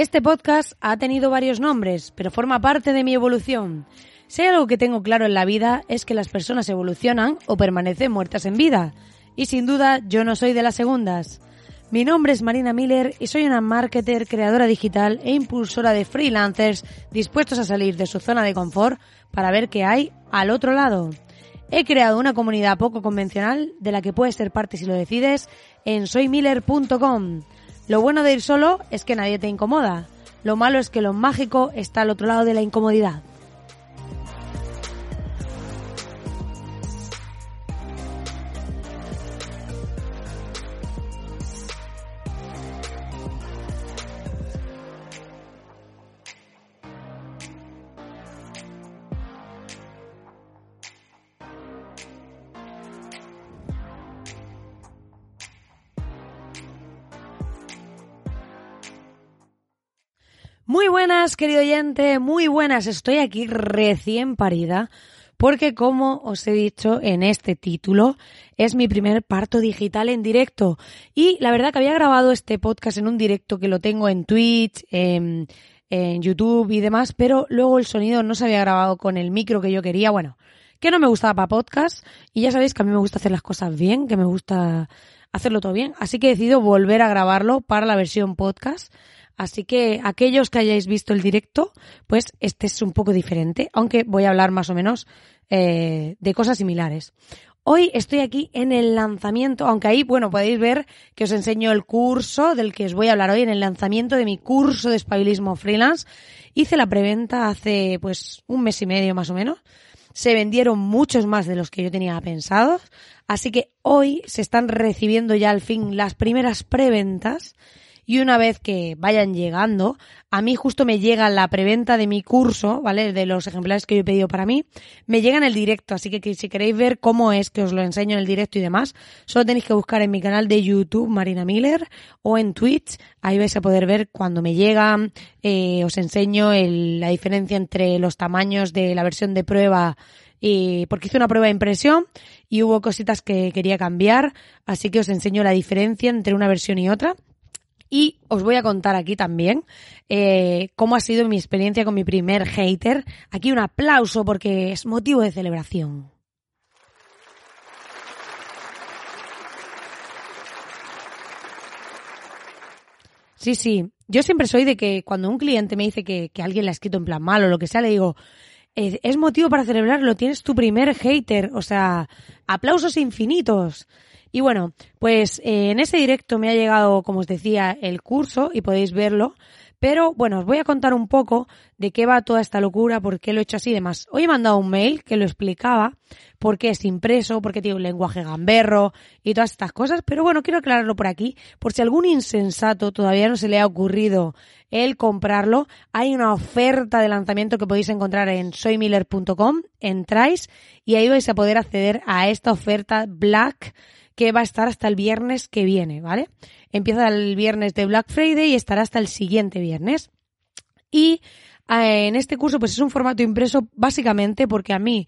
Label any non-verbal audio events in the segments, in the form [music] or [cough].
Este podcast ha tenido varios nombres, pero forma parte de mi evolución. Si hay algo que tengo claro en la vida es que las personas evolucionan o permanecen muertas en vida. Y sin duda yo no soy de las segundas. Mi nombre es Marina Miller y soy una marketer, creadora digital e impulsora de freelancers dispuestos a salir de su zona de confort para ver qué hay al otro lado. He creado una comunidad poco convencional de la que puedes ser parte si lo decides en soymiller.com. Lo bueno de ir solo es que nadie te incomoda. Lo malo es que lo mágico está al otro lado de la incomodidad. Muy buenas, querido oyente, muy buenas. Estoy aquí recién parida porque, como os he dicho en este título, es mi primer parto digital en directo. Y la verdad que había grabado este podcast en un directo que lo tengo en Twitch, en, YouTube y demás, pero luego el sonido no se había grabado con el micro que yo quería. Bueno, que no me gustaba para podcast y ya sabéis que a mí me gusta hacer las cosas bien, que me gusta hacerlo todo bien. Así que he decidido volver a grabarlo para la versión podcast. Así que aquellos que hayáis visto el directo, pues este es un poco diferente, aunque voy a hablar más o menos eh, de cosas similares. Hoy estoy aquí en el lanzamiento, aunque ahí, bueno, podéis ver que os enseño el curso del que os voy a hablar hoy, en el lanzamiento de mi curso de espabilismo freelance. Hice la preventa hace pues un mes y medio más o menos. Se vendieron muchos más de los que yo tenía pensados. Así que hoy se están recibiendo ya al fin las primeras preventas y una vez que vayan llegando, a mí justo me llega la preventa de mi curso, ¿vale? De los ejemplares que yo he pedido para mí, me llega en el directo, así que si queréis ver cómo es que os lo enseño en el directo y demás, solo tenéis que buscar en mi canal de YouTube Marina Miller o en Twitch, ahí vais a poder ver cuando me llegan, eh, os enseño la diferencia entre los tamaños de la versión de prueba y porque hice una prueba de impresión y hubo cositas que quería cambiar, así que os enseño la diferencia entre una versión y otra. Y os voy a contar aquí también eh, cómo ha sido mi experiencia con mi primer hater. Aquí un aplauso porque es motivo de celebración. Sí, sí. Yo siempre soy de que cuando un cliente me dice que, que alguien le ha escrito en plan mal o lo que sea, le digo, es, es motivo para celebrarlo, tienes tu primer hater. O sea, aplausos infinitos. Y bueno, pues eh, en ese directo me ha llegado, como os decía, el curso y podéis verlo. Pero bueno, os voy a contar un poco de qué va toda esta locura, por qué lo he hecho así y demás. Hoy he mandado un mail que lo explicaba, por qué es impreso, por qué tiene un lenguaje gamberro y todas estas cosas. Pero bueno, quiero aclararlo por aquí, por si algún insensato todavía no se le ha ocurrido el comprarlo. Hay una oferta de lanzamiento que podéis encontrar en soymiller.com, entráis y ahí vais a poder acceder a esta oferta Black que va a estar hasta el viernes que viene, ¿vale? Empieza el viernes de Black Friday y estará hasta el siguiente viernes. Y eh, en este curso pues es un formato impreso básicamente porque a mí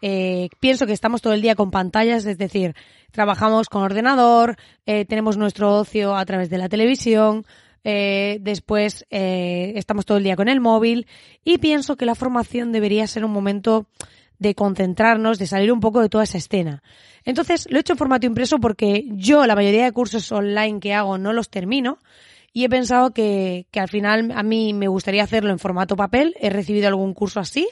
eh, pienso que estamos todo el día con pantallas, es decir, trabajamos con ordenador, eh, tenemos nuestro ocio a través de la televisión, después estamos todo el día con el móvil y pienso que la formación debería ser un momento de concentrarnos, de salir un poco de toda esa escena. Entonces, lo he hecho en formato impreso porque yo la mayoría de cursos online que hago no los termino y he pensado que, que al final a mí me gustaría hacerlo en formato papel. He recibido algún curso así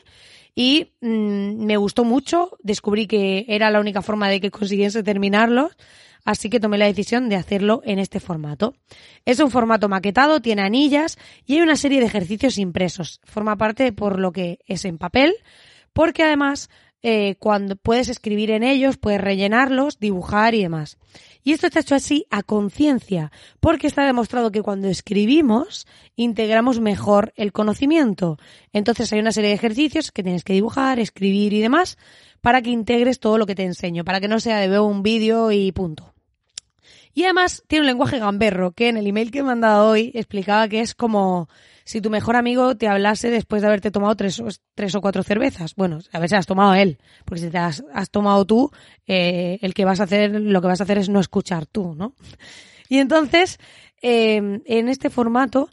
y mm, me gustó mucho. Descubrí que era la única forma de que [laughs] consiguiese terminarlos. Así que tomé la decisión de hacerlo en este formato. Es un formato maquetado, tiene anillas y hay una serie de ejercicios impresos. Forma parte por lo que es en papel, porque además eh, cuando puedes escribir en ellos, puedes rellenarlos, dibujar y demás. Y esto está hecho así a conciencia, porque está demostrado que cuando escribimos integramos mejor el conocimiento. Entonces hay una serie de ejercicios que tienes que dibujar, escribir y demás para que integres todo lo que te enseño, para que no sea de veo un vídeo y punto. Y además tiene un lenguaje gamberro, que en el email que he mandado hoy explicaba que es como si tu mejor amigo te hablase después de haberte tomado tres, tres o cuatro cervezas. Bueno, a ver si has tomado él, porque si te has, tomado tú, eh, el que vas a hacer, lo que vas a hacer es no escuchar tú, ¿no? Y entonces, eh, en este formato,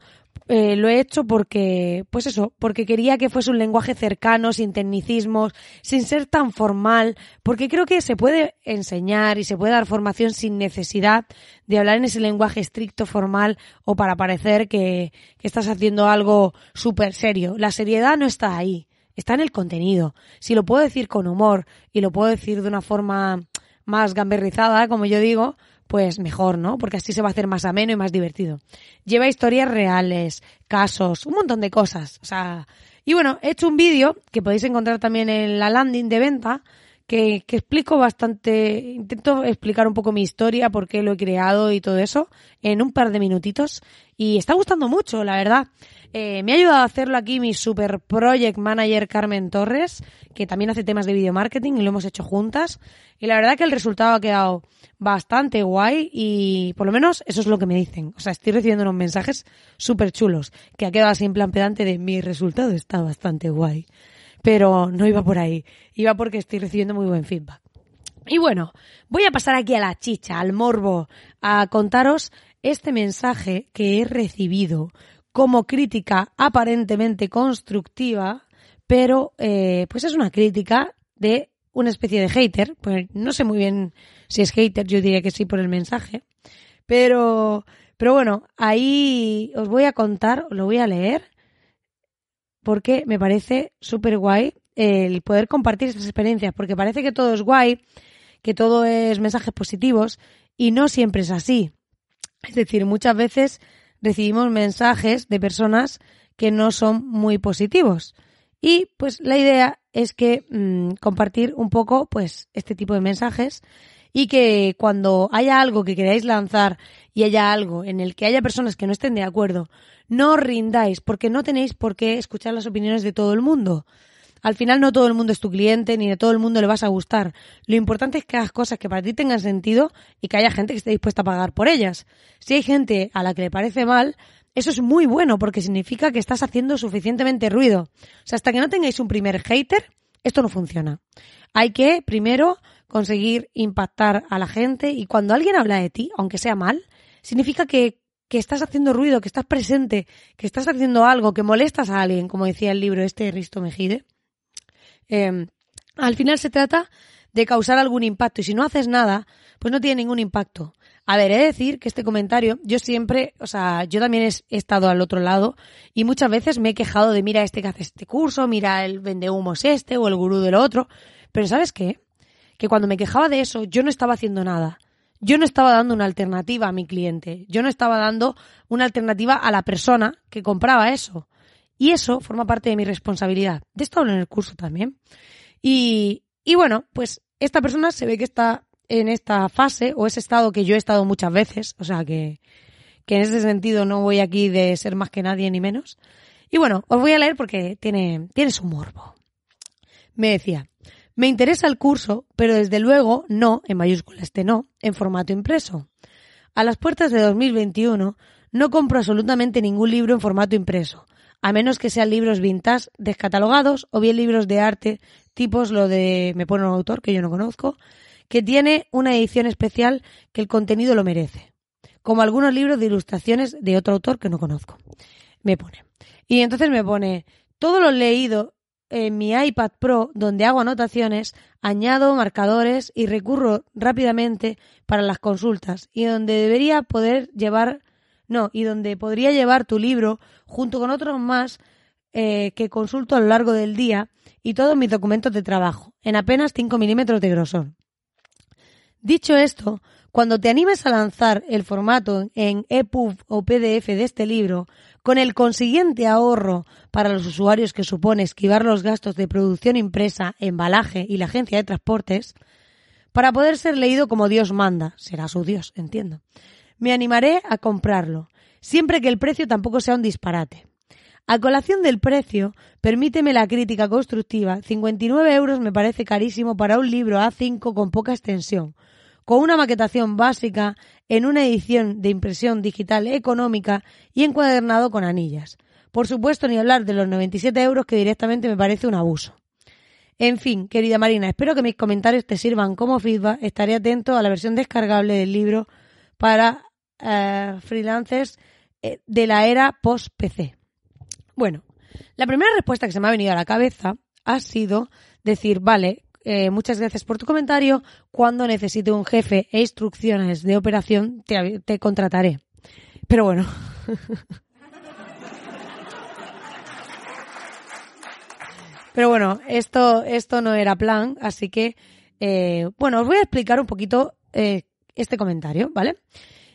eh, lo he hecho porque, pues eso, porque quería que fuese un lenguaje cercano, sin tecnicismos, sin ser tan formal, porque creo que se puede enseñar y se puede dar formación sin necesidad de hablar en ese lenguaje estricto, formal o para parecer que, que estás haciendo algo súper serio. La seriedad no está ahí, está en el contenido. Si lo puedo decir con humor y lo puedo decir de una forma más gamberrizada, como yo digo, pues mejor, ¿no? Porque así se va a hacer más ameno y más divertido. Lleva historias reales, casos, un montón de cosas. O sea, y bueno, he hecho un vídeo que podéis encontrar también en la landing de venta que, que, explico bastante, intento explicar un poco mi historia, por qué lo he creado y todo eso en un par de minutitos. Y está gustando mucho, la verdad. Eh, me ha ayudado a hacerlo aquí mi super project manager Carmen Torres, que también hace temas de video marketing y lo hemos hecho juntas. Y la verdad que el resultado ha quedado bastante guay y por lo menos eso es lo que me dicen. O sea, estoy recibiendo unos mensajes súper chulos, que ha quedado así en plan pedante de mi resultado está bastante guay. Pero no iba por ahí, iba porque estoy recibiendo muy buen feedback. Y bueno, voy a pasar aquí a la chicha, al morbo, a contaros este mensaje que he recibido como crítica aparentemente constructiva, pero eh, pues es una crítica de una especie de hater, pues no sé muy bien si es hater, yo diría que sí por el mensaje, pero, pero bueno, ahí os voy a contar, lo voy a leer, porque me parece súper guay el poder compartir estas experiencias, porque parece que todo es guay, que todo es mensajes positivos, y no siempre es así. Es decir, muchas veces recibimos mensajes de personas que no son muy positivos. Y pues la idea es que mmm, compartir un poco pues este tipo de mensajes y que cuando haya algo que queráis lanzar y haya algo en el que haya personas que no estén de acuerdo, no os rindáis porque no tenéis por qué escuchar las opiniones de todo el mundo. Al final no todo el mundo es tu cliente ni de todo el mundo le vas a gustar. Lo importante es que hagas cosas que para ti tengan sentido y que haya gente que esté dispuesta a pagar por ellas. Si hay gente a la que le parece mal, eso es muy bueno porque significa que estás haciendo suficientemente ruido. O sea, hasta que no tengáis un primer hater, esto no funciona. Hay que primero conseguir impactar a la gente y cuando alguien habla de ti, aunque sea mal, significa que, que estás haciendo ruido, que estás presente, que estás haciendo algo, que molestas a alguien, como decía el libro este de Risto Mejide. Eh, al final se trata de causar algún impacto y si no haces nada, pues no tiene ningún impacto. A ver, he de decir que este comentario, yo siempre, o sea, yo también he, estado al otro lado y muchas veces me he quejado de mira este que hace este curso, mira el vende humos este o el gurú del otro, pero ¿sabes qué? Que cuando me quejaba de eso, yo no estaba haciendo nada. Yo no estaba dando una alternativa a mi cliente. Yo no estaba dando una alternativa a la persona que compraba eso. Y eso forma parte de mi responsabilidad. De esto hablo en el curso también. Y, y bueno, pues esta persona se ve que está en esta fase o ese estado que yo he estado muchas veces, o sea que, que en ese sentido no voy aquí de ser más que nadie ni menos. Y bueno, os voy a leer porque tiene, tiene su morbo. Me decía, me interesa el curso, pero desde luego no, en mayúsculas este no, en formato impreso. A las puertas de 2021 no compro absolutamente ningún libro en formato impreso, a menos que sean libros vintage descatalogados o bien libros de arte tipos lo de me pone un autor que yo no conozco, que tiene una edición especial que el contenido lo merece, como algunos libros de ilustraciones de otro autor que no conozco. Me pone. Y entonces me pone, todo lo leído en mi iPad Pro, donde hago anotaciones, añado marcadores y recurro rápidamente para las consultas, y donde debería poder llevar, no, y donde podría llevar tu libro junto con otros más eh, que consulto a lo largo del día y todos mis documentos de trabajo, en apenas 5 milímetros de grosor. Dicho esto, cuando te animes a lanzar el formato en EPUB o PDF de este libro, con el consiguiente ahorro para los usuarios que supone esquivar los gastos de producción impresa, embalaje y la agencia de transportes, para poder ser leído como Dios manda, será su Dios, entiendo. Me animaré a comprarlo, siempre que el precio tampoco sea un disparate. A colación del precio, permíteme la crítica constructiva, 59 euros me parece carísimo para un libro A5 con poca extensión, con una maquetación básica en una edición de impresión digital económica y encuadernado con anillas. Por supuesto, ni hablar de los 97 euros que directamente me parece un abuso. En fin, querida Marina, espero que mis comentarios te sirvan como feedback. Estaré atento a la versión descargable del libro para eh, freelancers eh, de la era post-PC. Bueno, la primera respuesta que se me ha venido a la cabeza ha sido decir, vale, eh, muchas gracias por tu comentario. Cuando necesite un jefe e instrucciones de operación, te, contrataré. Pero bueno. [laughs] Pero bueno, esto, esto no era plan, así que, eh, bueno, os voy a explicar un poquito eh, este comentario, ¿vale?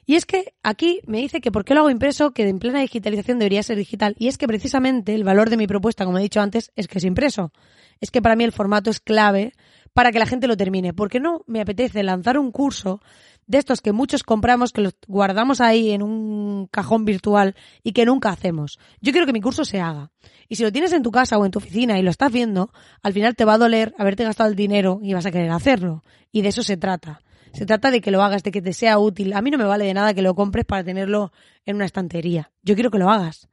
Y es que aquí me dice que por qué lo hago impreso, que en plena digitalización debería ser digital. Y es que precisamente el valor de mi propuesta, como he dicho antes, es que es impreso. Es que para mí el formato es clave para que la gente lo termine. Porque no me apetece lanzar un curso de estos que muchos compramos, que los guardamos ahí en un cajón virtual y que nunca hacemos. Yo quiero que mi curso se haga. Y si lo tienes en tu casa o en tu oficina y lo estás viendo, al final te va a doler haberte gastado el dinero y vas a querer hacerlo. Y de eso se trata. Se trata de que lo hagas, de que te sea útil. A mí no me vale de nada que lo compres para tenerlo en una estantería. Yo quiero que lo hagas.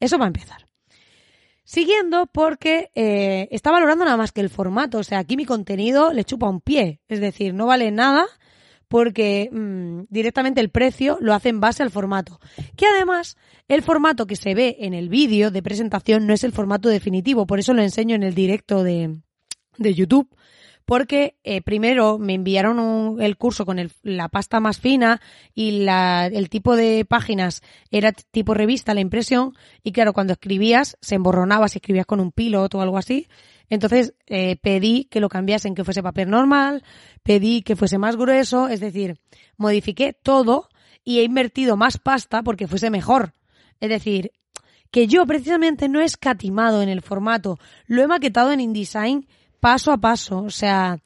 Eso va a empezar. Siguiendo porque eh, está valorando nada más que el formato. O sea, aquí mi contenido le chupa un pie. Es decir, no vale nada porque mm, directamente el precio lo hace en base al formato. Que además, el formato que se ve en el vídeo de presentación no es el formato definitivo. Por eso lo enseño en el directo de, de YouTube porque eh, primero me enviaron el curso con la pasta más fina y la, el tipo de páginas era tipo revista, la impresión, y claro, cuando escribías se emborronaba si escribías con un piloto o algo así. Entonces eh, pedí que lo cambiasen, que fuese papel normal, pedí que fuese más grueso, es decir, modifiqué todo y he invertido más pasta porque fuese mejor. Es decir, que yo precisamente no he escatimado en el formato, lo he maquetado en InDesign paso a paso. O sea,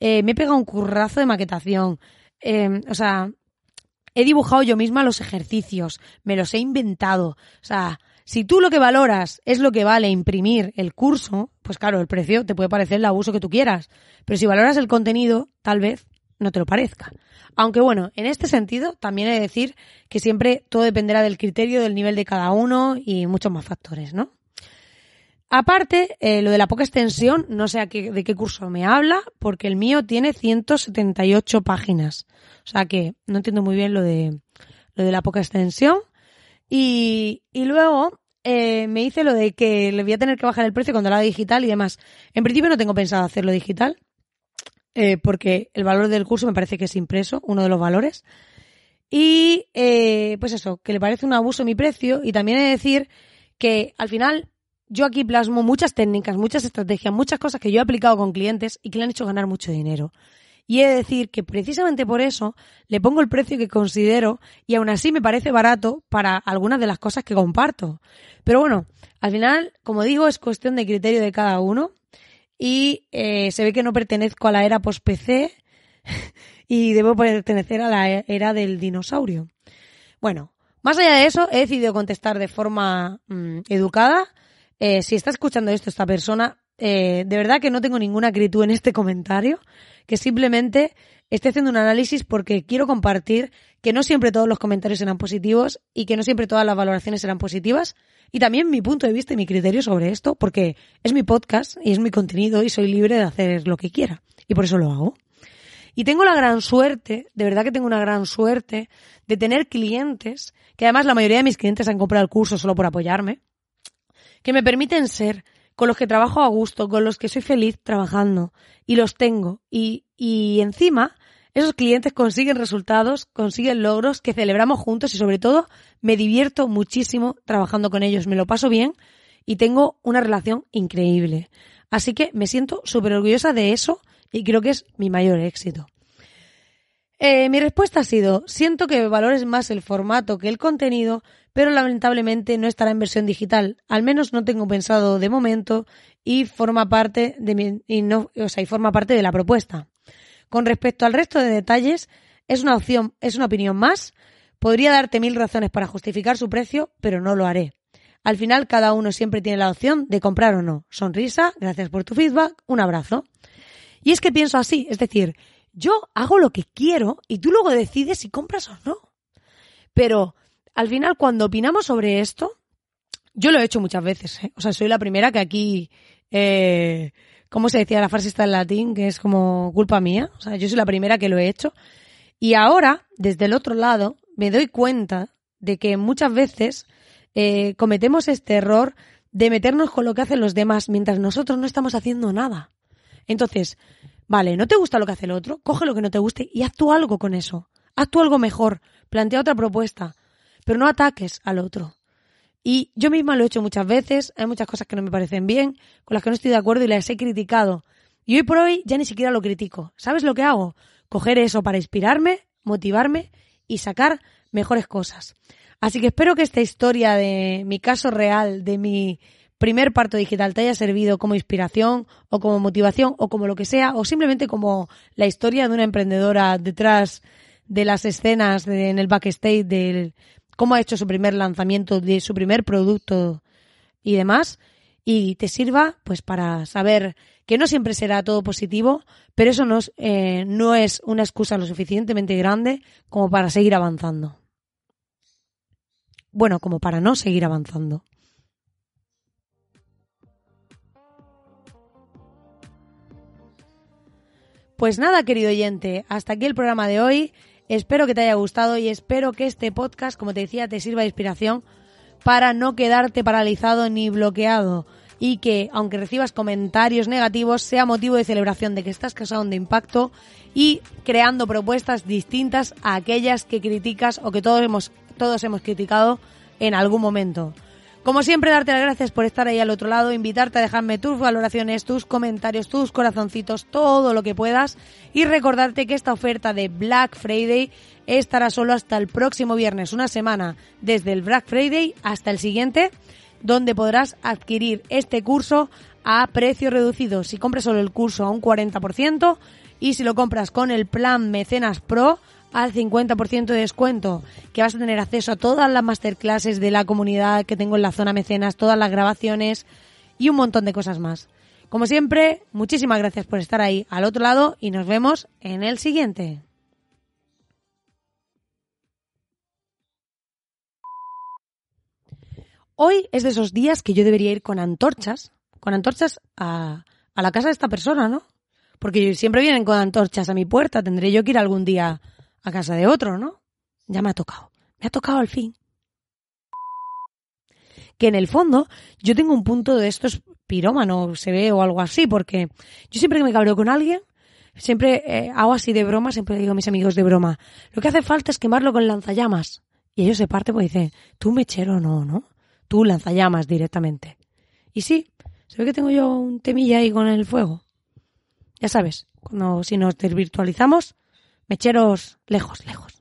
eh, me he pegado un currazo de maquetación. Eh, o sea, he dibujado yo misma los ejercicios, me los he inventado. O sea, si tú lo que valoras es lo que vale imprimir el curso, pues claro, el precio te puede parecer el abuso que tú quieras. Pero si valoras el contenido, tal vez no te lo parezca. Aunque bueno, en este sentido también he de decir que siempre todo dependerá del criterio, del nivel de cada uno y muchos más factores, ¿no? Aparte, eh, lo de la poca extensión, no sé de qué curso me habla, porque el mío tiene 178 páginas. O sea que no entiendo muy bien lo de, lo de la poca extensión. Y, y luego eh, me dice lo de que le voy a tener que bajar el precio cuando lo haga digital y demás. En principio no tengo pensado hacerlo digital, eh, porque el valor del curso me parece que es impreso, uno de los valores. Y pues eso, que le parece un abuso mi precio y también he de decir que al final yo aquí plasmo muchas técnicas, muchas estrategias, muchas cosas que yo he aplicado con clientes y que le han hecho ganar mucho dinero. Y he de decir que precisamente por eso le pongo el precio que considero y aún así me parece barato para algunas de las cosas que comparto. Pero bueno, al final, como digo, es cuestión de criterio de cada uno y eh, se ve que no pertenezco a la era post-PC [laughs] y debo pertenecer a la era del dinosaurio. Bueno, más allá de eso, he decidido contestar de forma mm, educada eh, si está escuchando esto esta persona, eh, de verdad que no tengo ninguna acritud en este comentario, que simplemente esté haciendo un análisis porque quiero compartir que no siempre todos los comentarios serán positivos y que no siempre todas las valoraciones serán positivas. Y también mi punto de vista y mi criterio sobre esto porque es mi podcast y es mi contenido y soy libre de hacer lo que quiera. Y por eso lo hago. Y tengo la gran suerte, de verdad que tengo una gran suerte de tener clientes, que además la mayoría de mis clientes han comprado el curso solo por apoyarme, que me permiten ser, con los que trabajo a gusto, con los que soy feliz trabajando y los tengo. Y, y encima, esos clientes consiguen resultados, consiguen logros que celebramos juntos y sobre todo me divierto muchísimo trabajando con ellos. Me lo paso bien y tengo una relación increíble. Así que me siento súper orgullosa de eso y creo que es mi mayor éxito. Eh, mi respuesta ha sido, siento que valores más el formato que el contenido, pero lamentablemente no estará en versión digital. Al menos no tengo pensado de momento y forma parte de mi, y no, o sea, y forma parte de la propuesta. Con respecto al resto de detalles, es una opción, es una opinión más. Podría darte mil razones para justificar su precio, pero no lo haré. Al final, cada uno siempre tiene la opción de comprar o no. Sonrisa, gracias por tu feedback, un abrazo. Y es que pienso así, es decir, yo hago lo que quiero y tú luego decides si compras o no. Pero al final, cuando opinamos sobre esto, yo lo he hecho muchas veces. ¿eh? O sea, soy la primera que aquí, eh, ¿cómo se decía la frase esta en latín? Que es como culpa mía. O sea, yo soy la primera que lo he hecho. Y ahora, desde el otro lado, me doy cuenta de que muchas veces eh, cometemos este error de meternos con lo que hacen los demás mientras nosotros no estamos haciendo nada. Entonces, vale, no te gusta lo que hace el otro, coge lo que no te guste y haz tú algo con eso. Haz tú algo mejor, plantea otra propuesta, pero no ataques al otro. Y yo misma lo he hecho muchas veces, hay muchas cosas que no me parecen bien, con las que no estoy de acuerdo y las he criticado. Y hoy por hoy ya ni siquiera lo critico. ¿Sabes lo que hago? Coger eso para inspirarme, motivarme y sacar mejores cosas. Así que espero que esta historia de mi caso real, de mi primer parto digital, te haya servido como inspiración o como motivación o como lo que sea, o simplemente como la historia de una emprendedora detrás de las escenas en el backstage del cómo ha hecho su primer lanzamiento de su primer producto y demás y te sirva pues para saber que no siempre será todo positivo, pero eso no, eh, no es una excusa lo suficientemente grande como para seguir avanzando. Bueno, como para no seguir avanzando. Pues nada, querido oyente, hasta aquí el programa de hoy. Espero que te haya gustado y espero que este podcast, como te decía, te sirva de inspiración para no quedarte paralizado ni bloqueado y que, aunque recibas comentarios negativos, sea motivo de celebración de que estás causando impacto y creando propuestas distintas a aquellas que criticas o que todos hemos, todos hemos criticado en algún momento. Como siempre, darte las gracias por estar ahí al otro lado, invitarte a dejarme tus valoraciones, tus comentarios, tus corazoncitos, todo lo que puedas y recordarte que esta oferta de Black Friday estará solo hasta el próximo viernes, una semana desde el Black Friday hasta el siguiente, donde podrás adquirir este curso a precio reducido. Si compras solo el curso a un 40% y si lo compras con el plan Mecenas Pro al 50% de descuento, que vas a tener acceso a todas las masterclasses de la comunidad que tengo en la zona mecenas, todas las grabaciones y un montón de cosas más. Como siempre, muchísimas gracias por estar ahí al otro lado y nos vemos en el siguiente. Hoy es de esos días que yo debería ir con antorchas, con antorchas a, a la casa de esta persona, ¿no? Porque siempre vienen con antorchas a mi puerta, tendré yo que ir algún día a casa de otro, ¿no? Ya me ha tocado. Me ha tocado al fin. Que en el fondo yo tengo un punto de esto es pirómano, se ve o algo así, porque yo siempre que me cabreo con alguien, siempre eh, hago así de broma, siempre digo a mis amigos de broma, lo que hace falta es quemarlo con lanzallamas. Y ellos se parten pues dicen, tú mechero no, ¿no? Tú lanzallamas directamente. Y sí, se ve que tengo yo un temilla ahí con el fuego. Ya sabes, cuando si nos desvirtualizamos, Mecheros lejos, lejos.